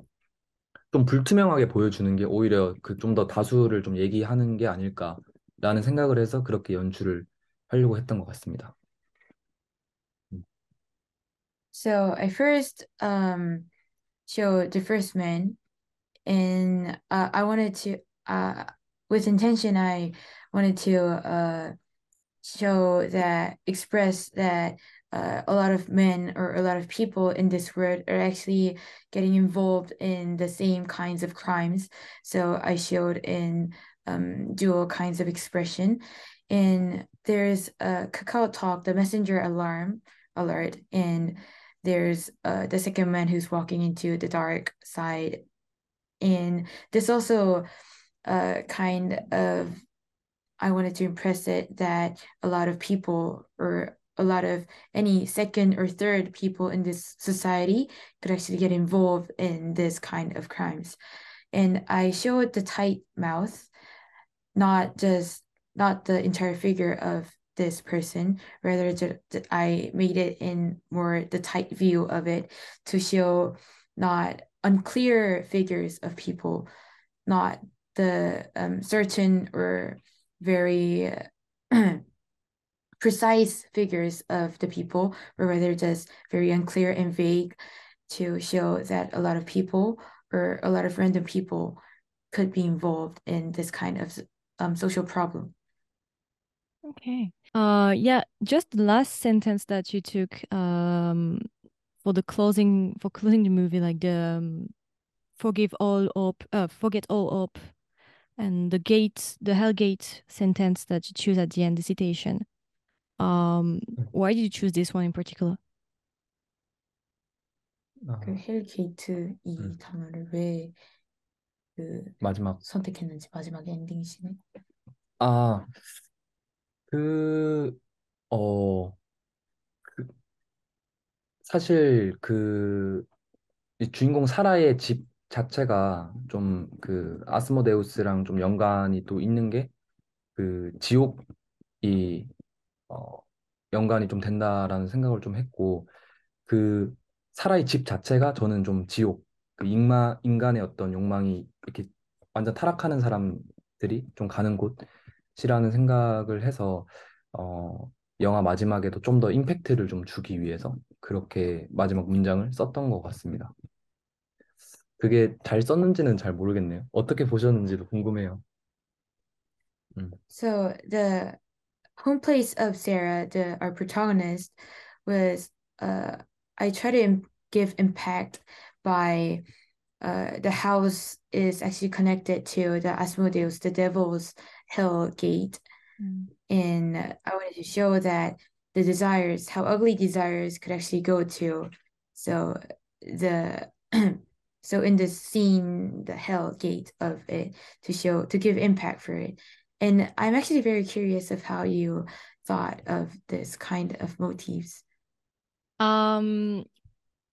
좀 불투명하게 보여주는 게 오히려 그 좀 더 다수를 좀 얘기하는 게 아닐까라는 생각을 해서 그렇게 연출을 하려고 했던 것 같습니다. So I first um showed the first man and uh, I wanted to uh with intention I wanted to uh show that express that uh, a lot of men or a lot of people in this world are actually getting involved in the same kinds of crimes. So I showed in um, dual kinds of expression. And there's a Kakao Talk, the messenger alarm alert, and there's uh, the second man who's walking into the dark side. And this also uh, kind of I wanted to impress it that a lot of people or a lot of any second or third people in this society could actually get involved in this kind of crimes. And I showed the tight mouth, not just not the entire figure of this person, rather I made it in more the tight view of it to show not unclear figures of people, not the um, certain or very precise figures of the people, or rather just very unclear and vague to show that a lot of people or a lot of random people could be involved in this kind of um, social problem. Okay. Uh, yeah, just the last sentence that you took um for the closing for closing the movie, like the um, forgive all up, uh, forget all up, and the gate, the hell gate sentence that you choose at the end, the citation. Um, why did you choose this one in particular? 아, 그 헬게이트 이 음. 단어를 왜 그 마지막 선택했는지 마지막에 엔딩 씬에 아, 그, 어, 그, 사실 그, 이 주인공 사라의 집 자체가 좀 그 아스모데우스랑 좀 연관이 또 있는 게 그 지옥이 어, 연관이 좀 된다라는 생각을 좀 했고 그 사라의 집 자체가 저는 좀 지옥 그 인마, 인간의 어떤 욕망이 이렇게 완전 타락하는 사람들이 좀 가는 곳이라는 생각을 해서 어, 영화 마지막에도 좀 더 임팩트를 좀 주기 위해서 그렇게 마지막 문장을 썼던 것 같습니다. 그게 잘 썼는지는 잘 모르겠네요. 어떻게 보셨는지도 궁금해요. 음. So the home place of Sarah, the our protagonist, was uh I try to im- give impact by uh the house is actually connected to the Asmodeus, the devil's hell gate, and I wanted to show that the desires, how ugly desires could actually go to. So the so in the scene, the hell gate of it to show to give impact for it. And I'm actually very curious of how you thought of this kind of motifs. Um,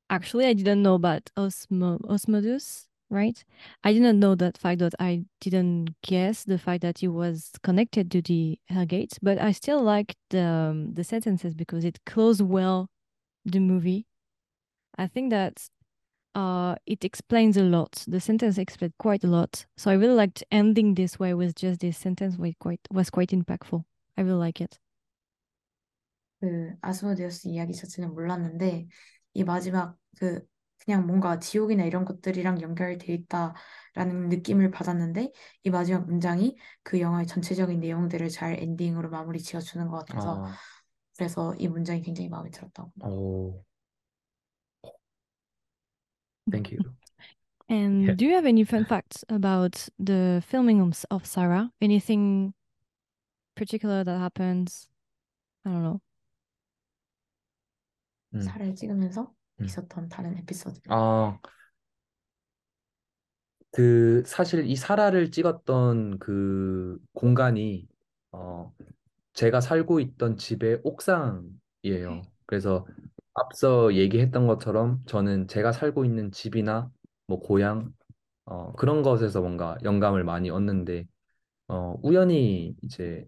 actually, I didn't know about Osmo Osmodus, right? I didn't know that fact that I didn't guess the fact that it was connected to the Hellgate, but I still liked the um, the sentences because it closed well the movie. I think that uh it explains a lot. The sentence explained quite a lot. So I really liked ending this way with just this sentence was quite was quite impactful. I really like it. 그 아스모데우스 이야기 자체는 몰랐는데 이 마지막 그 그냥 뭔가 지옥이나 이런 것들이랑 연결돼 있다라는 느낌을 받았는데 이 마지막 문장이 그 영화의 전체적인 내용들을 잘 엔딩으로 마무리 지어주는 것 같아서 아, 그래서 이 문장이 굉장히 마음에 들었다고. 오. Thank you. And Yeah. do you have any fun facts about the filming of, Sarah? Anything particular that happens? I don't know. 음. 살을 찍으면서 음. 있었던 다른 에피소드. 아, 그 사실 이 사라를 찍었던 그 공간이 어 제가 살고 있던 집의 옥상이에요. 그래서 앞서 얘기했던 것처럼 저는 제가 살고 있는 집이나 뭐 고향 어 그런 것에서 뭔가 영감을 많이 얻는데 어 우연히 이제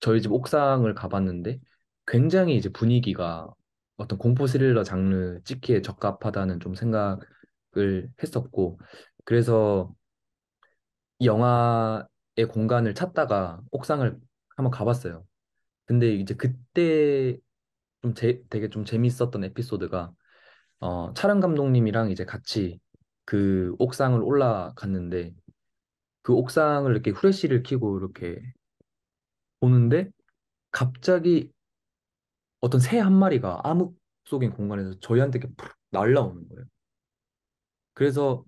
저희 집 옥상을 가봤는데 굉장히 이제 분위기가 어떤 공포 스릴러 장르 찍기에 적합하다는 좀 생각을 했었고 그래서 이 영화의 공간을 찾다가 옥상을 한번 가봤어요. 근데 이제 그때 좀 제, 되게 좀 재밌었던 에피소드가 어, 촬영 감독님이랑 이제 같이 그 옥상을 올라갔는데 그 옥상을 이렇게 후레쉬를 켜고 이렇게 보는데 갑자기 어떤 새 한 마리가 암흑 속인 공간에서 저희한테 이렇게 푹 날라오는 거예요. 그래서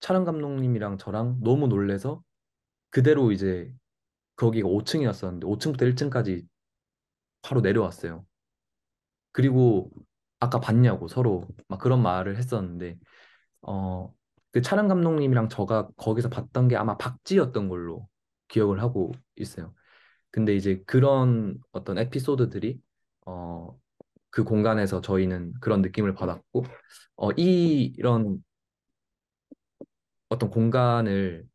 촬영 감독님이랑 저랑 너무 놀래서 그대로 이제 거기가 5층이었었는데 5층부터 1층까지 바로 내려왔어요. 그리고 아까 봤냐고 서로 막 그런 말을 했었는데 어, 그 촬영 감독님이랑 저가 거기서 봤던 게 아마 박쥐였던 걸로 기억을 하고 있어요. 근데 이제 그런 어떤 에피소드들이 어, 그 공간에서 저희는 그런 느낌을 받았고 어, 이 이런 어떤 공간을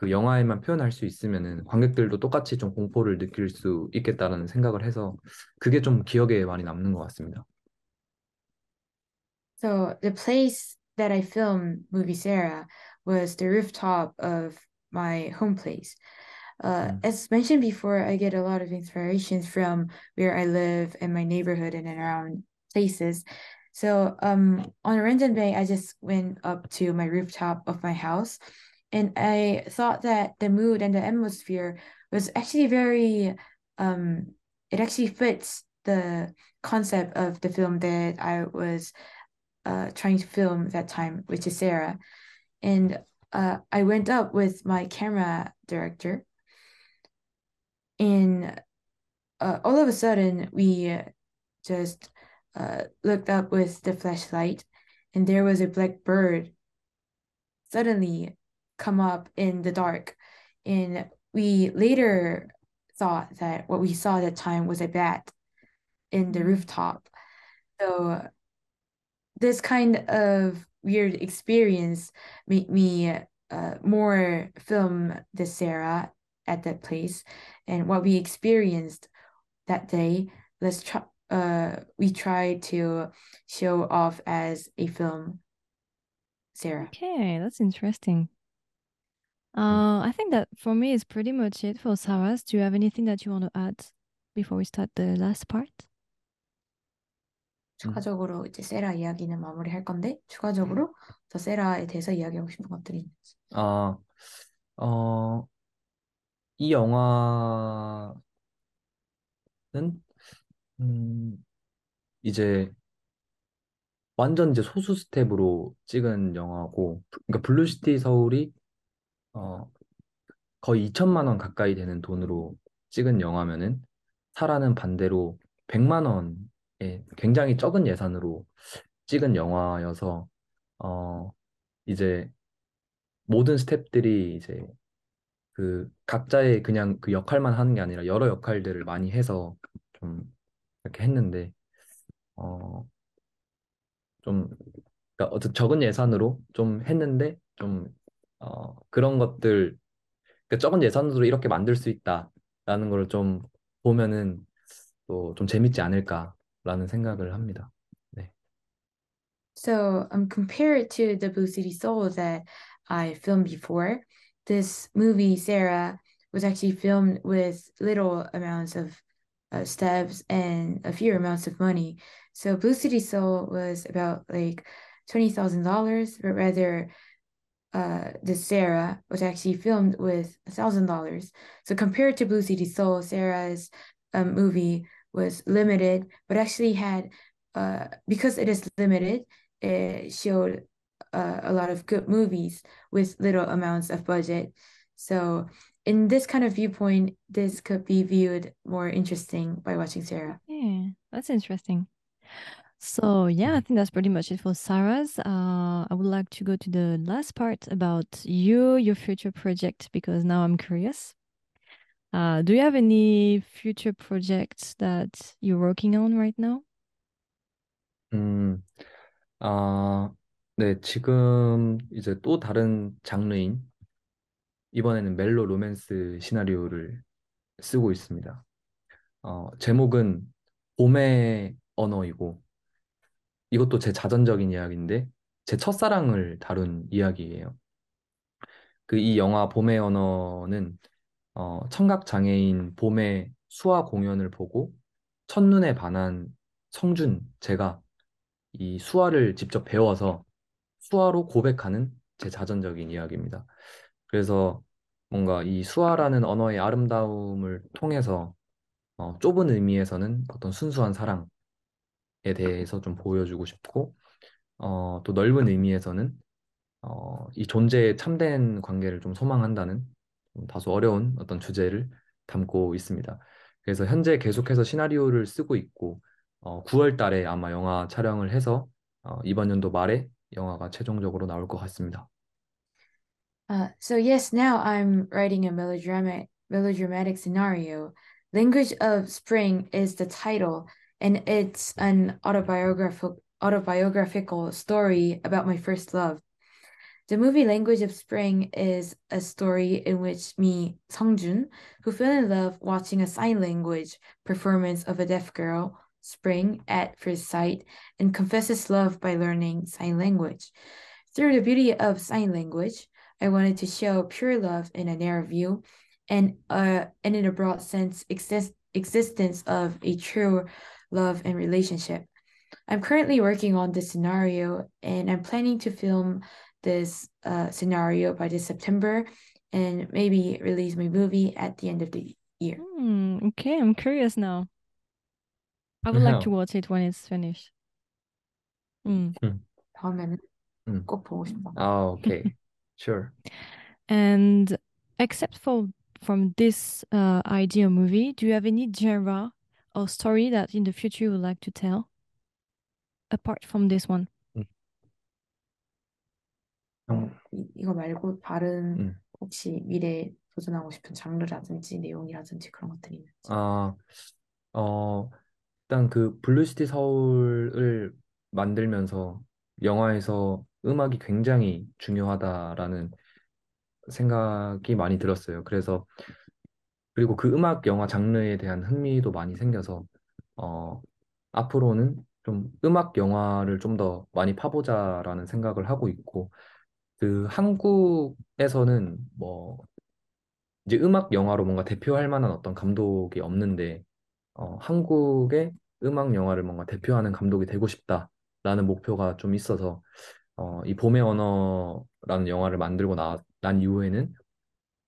그 영화에만 표현할 수 있으면은 관객들도 똑같이 좀 공포를 느낄 수 있겠다라는 생각을 해서 그게 좀 기억에 많이 남는 것 같습니다. So the place that I filmed movie Sarah was the rooftop of my home place. Uh, Mm. As mentioned before, I get a lot of inspirations from where I live and my neighborhood and around places. So um, on a random day, I just went up to my rooftop of my house, and I thought that the mood and the atmosphere was actually very um, it actually fits the concept of the film that I was uh, trying to film that time, which is Sarah. And uh, I went up with my camera director. And uh, all of a sudden we just uh, looked up with the flashlight, and there was a black bird suddenly come up in the dark, and we later thought that what we saw at the time was a bat in the rooftop. So this kind of weird experience made me uh, more film the Sarah at that place and what we experienced that day let's try uh we try to show off as a film sarah Okay, that's interesting. Uh, I think that for me is pretty much it for Sarah's. Do you have anything that you want to add before we start the last part? 추가적으로 이제 세라 이야기는 마무리할 건데 추가적으로 더 세라에 대해서 이야기하고 싶은 것들이 있는지 아, 어, 이 영화는 음, 이제 완전 이제 소수 스텝으로 찍은 영화고, 그러니까 Blue City 서울이 어, 거의 2천만 원 가까이 되는 돈으로 찍은 영화면은 사라는 반대로 100만 원의 굉장히 적은 예산으로 찍은 영화여서 어, 이제 모든 스텝들이 이제 그 각자의 그냥 그 역할만 하는 게 아니라 여러 역할들을 많이 해서 좀 이렇게 했는데 어, 좀 그러니까 어떤 적은 예산으로 좀 했는데 좀 어, 그런 것들 그러니까 적은 예산으로 이렇게 만들 수 있다라는 걸 좀 보면은 또 좀 재밌지 않을까라는 생각을 합니다. 네. So um, compared to the Blue City Soul that I filmed before, this movie Sarah was actually filmed with little amounts of uh, steps and a few amounts of money. So Blue City Soul was about like twenty thousand dollars, but rather uh, the Sarah was actually filmed with a thousand dollars. So compared to Blue City Soul, Sarah's um, movie was limited, but actually had uh, because it is limited, it showed uh, a lot of good movies with little amounts of budget. So in this kind of viewpoint, this could be viewed more interesting by watching Sarah. Yeah, that's interesting. So yeah, I think that's pretty much it for Sarah's. Uh, I would like to go to the last part about you, your future project, because now I'm curious. Uh, do you have any future projects that you're working on right now? 음, 아, 네, 지금 이제 또 다른 장르인 이번에는 멜로 로맨스 시나리오를 쓰고 있습니다. 어, 제목은 봄의 언어이고 이것도 제 자전적인 이야기인데 제 첫사랑을 다룬 이야기예요. 그 이 영화 봄의 언어는 어, 청각 장애인 봄의 수화 공연을 보고 첫눈에 반한 성준 제가 이 수화를 직접 배워서 수화로 고백하는 제 자전적인 이야기입니다. 그래서 뭔가 이 수화라는 언어의 아름다움을 통해서 어, 좁은 의미에서는 어떤 순수한 사랑에 대해서 좀 보여주고 싶고 어, 또 넓은 의미에서는 어, 이 존재의 참된 관계를 좀 소망한다는 좀 다소 어려운 어떤 주제를 담고 있습니다. 그래서 현재 계속해서 시나리오를 쓰고 있고 어, 9월 달에 아마 영화 촬영을 해서 어, 이번 연도 말에 영화가 최종적으로 나올 것 같습니다. Uh, so yes, now I'm writing a melodramatic melodramatic scenario. Language of Spring is the title, and it's an autobiographical autobiographical story about my first love. The movie Language of Spring is a story in which me, Songjun, who fell in love watching a sign language performance of a deaf girl, Spring, at first sight, and confesses love by learning sign language. Through the beauty of sign language, I wanted to show pure love in a narrow view, and uh, and in a broad sense, exist existence of a true love and relationship. I'm currently working on this scenario, and I'm planning to film this uh, scenario by this September, and maybe release my movie at the end of the year. Hmm, okay, I'm curious now. I would like Yeah. to watch it when it's finished. Mm. 다음에는 음. 꼭 보고 싶어. 아, 오케이. Sure. And except for from this uh, idea movie, do you have any genre or story that in the future you would like to tell? Apart from this one. 형, 이, 이거 말고 다른 음. 혹시 미래에 도전하고 싶은 장르라든지 내용이라든지 그런 것들이 있는지. 아, 어, 일단 그 Blue City 서울을 만들면서 영화에서 음악이 굉장히 중요하다라는 생각이 많이 들었어요. 그래서 그리고 그 음악 영화 장르에 대한 흥미도 많이 생겨서 어, 앞으로는 좀 음악 영화를 좀 더 많이 파보자라는 생각을 하고 있고 그 한국에서는 뭐 이제 음악 영화로 뭔가 대표할 만한 어떤 감독이 없는데 어, 한국의 음악 영화를 뭔가 대표하는 감독이 되고 싶다라는 목표가 좀 있어서 어, 이 봄의 언어라는 영화를 만들고 나, 난 이후에는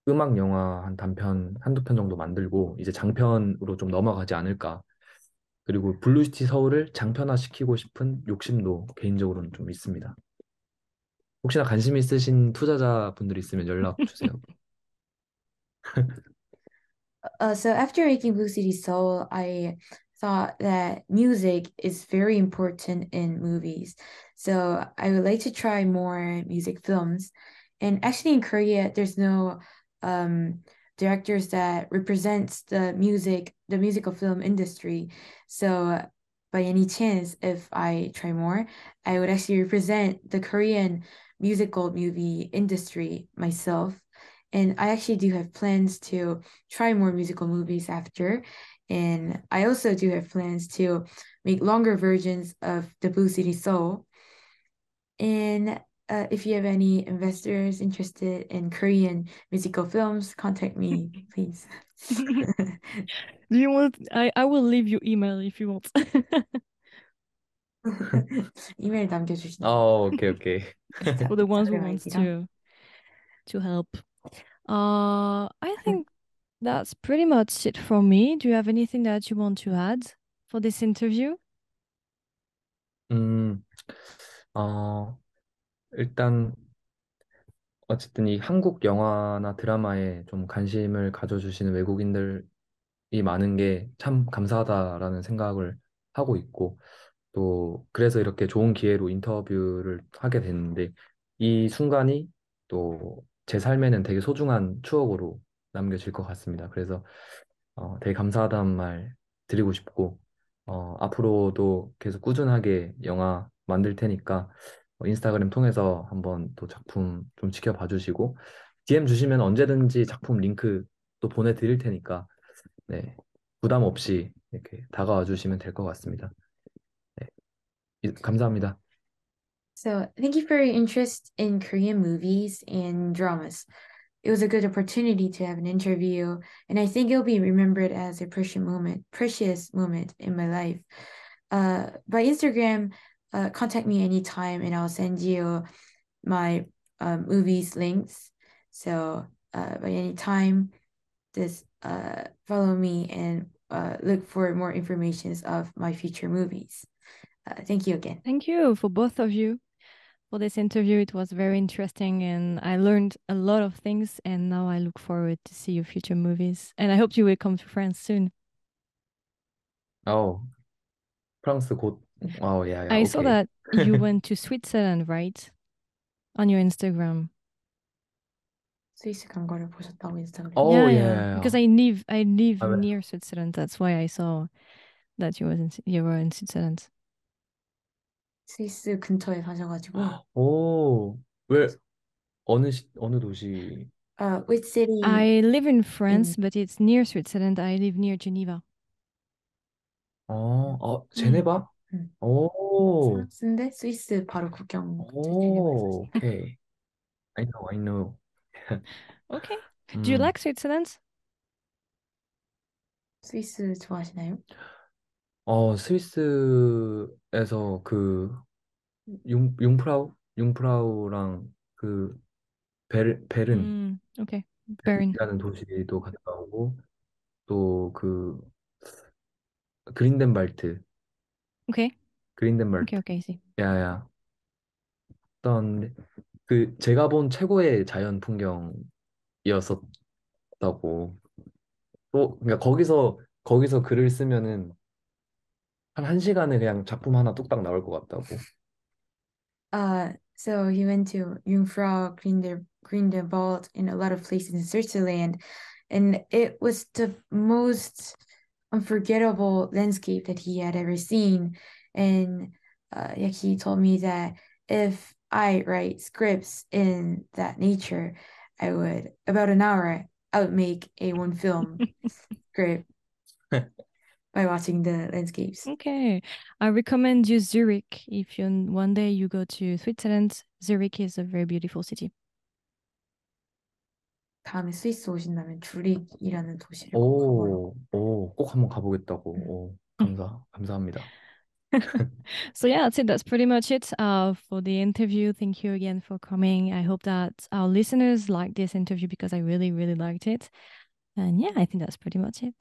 음악 영화 한 단편 한두 편 정도 만들고 이제 장편으로 좀 넘어가지 않을까. 그리고 Blue City 서울을 장편화 시키고 싶은 욕심도 개인적으로는 좀 있습니다. 혹시나 관심 있으신 투자자분들 있으면 연락 주세요. Uh, so after making Blue City Seoul, I thought that music is very important in movies. So I would like to try more music films. And actually in Korea, there's no um, directors that represents the music, the musical film industry. So by any chance, if I try more, I would actually represent the Korean musical movie industry myself. And I actually do have plans to try more musical movies after. And I also do have plans to make longer versions of the Blue City Soul. And uh, if you have any investors interested in Korean musical films, contact me, please. Do you want? I I will leave you email if you want. 이메일 남겨주시면 어, 오케이, 오케이. For the ones who 자료 wants 아이디랑. to to help. Uh, I think that's pretty much it for me. Do you have anything that you want to add for this interview? 음, 어, 일단 어쨌든 이 한국 영화나 드라마에 좀 관심을 가져주시는 외국인들이 많은 게 참 감사하다라는 생각을 하고 있고 또 그래서 이렇게 좋은 기회로 인터뷰를 하게 됐는데 이 순간이 또 제 삶에는 되게 소중한 추억으로 남겨질 것 같습니다. 그래서 어, 되게 감사하다는 말 드리고 싶고 어, 앞으로도 계속 꾸준하게 영화 만들 테니까 어, 인스타그램 통해서 한번 또 작품 좀 지켜봐 주시고 DM 주시면 언제든지 작품 링크 또 보내드릴 테니까 네, 부담 없이 이렇게 다가와 주시면 될 것 같습니다. 네, 이- 감사합니다. So thank you for your interest in Korean movies and dramas. It was a good opportunity to have an interview, and I think it'll be remembered as a precious moment, precious moment in my life. Uh, by Instagram, uh, contact me anytime, and I'll send you my uh, movies links. So uh, by any time, just uh, follow me and uh, look for more informations of my future movies. Uh, thank you again. Thank you for both of you for this interview. It was very interesting and I learned a lot of things and now I look forward to see your future movies. And I hope you will come to France soon. 어, 프랑스 곧, 어, 야, 야, I saw 오케이. that you went to Switzerland, right? On your Instagram. 스위스 간 거를 보셨다고 인스타그램. 어, yeah, 예, yeah. 예, Because 예. I live I live 아, 왜? near Switzerland. That's why I saw that you was in you were in Switzerland. 스위스 근처에 사셔가지고. 오, 왜, 어느 시, 어느 도시? Uh, which city? I live in France, but it's near Switzerland. I live near Geneva. 어, 어, 제네바? 음. 오, 프랑스인데 스위스 바로 국경 근처에 오, 오케이. I know, I know. Okay. Do you 음, like Switzerland? 스위스 좋아하시나요? 어, 스위스에서 그, 융, 융프라우? 융프라우랑 그, 베르, 베른. Mm, okay. Bern. 이라는 도시도 갔다 오고 또 그 그린덴발트 Okay. 그린덴발트 Okay, okay, I see. 야야 어떤 그 제가 본 최고의 자연 풍경이었었던 같다고. 또 그러니까 거기서 거기서 글을 쓰면은 한 1시간에 그냥 작품 하나 뚝딱 나올 것 같다고. Uh, so he went to Jungfrau, Grinde, Grindelwald, and a lot of places in Switzerland, and it was the most unforgettable landscape that he had ever seen. And uh, told me that if I write scripts in that nature, I would about an hour I would make a one film script by watching the landscapes. Okay, I recommend you Zurich if you one day you go to Switzerland. Zurich is a very beautiful city. 다음에 스위스 오신다면 주릭이라는 도시를 꼭 오, 가보라고. 오, 꼭 한번 가보겠다고. 오, 감사, 감사합니다. So yeah, that's it. That's pretty much it uh, for the interview. Thank you again for coming. I hope that our listeners liked this interview because I really, really liked it. And yeah, I think that's pretty much it.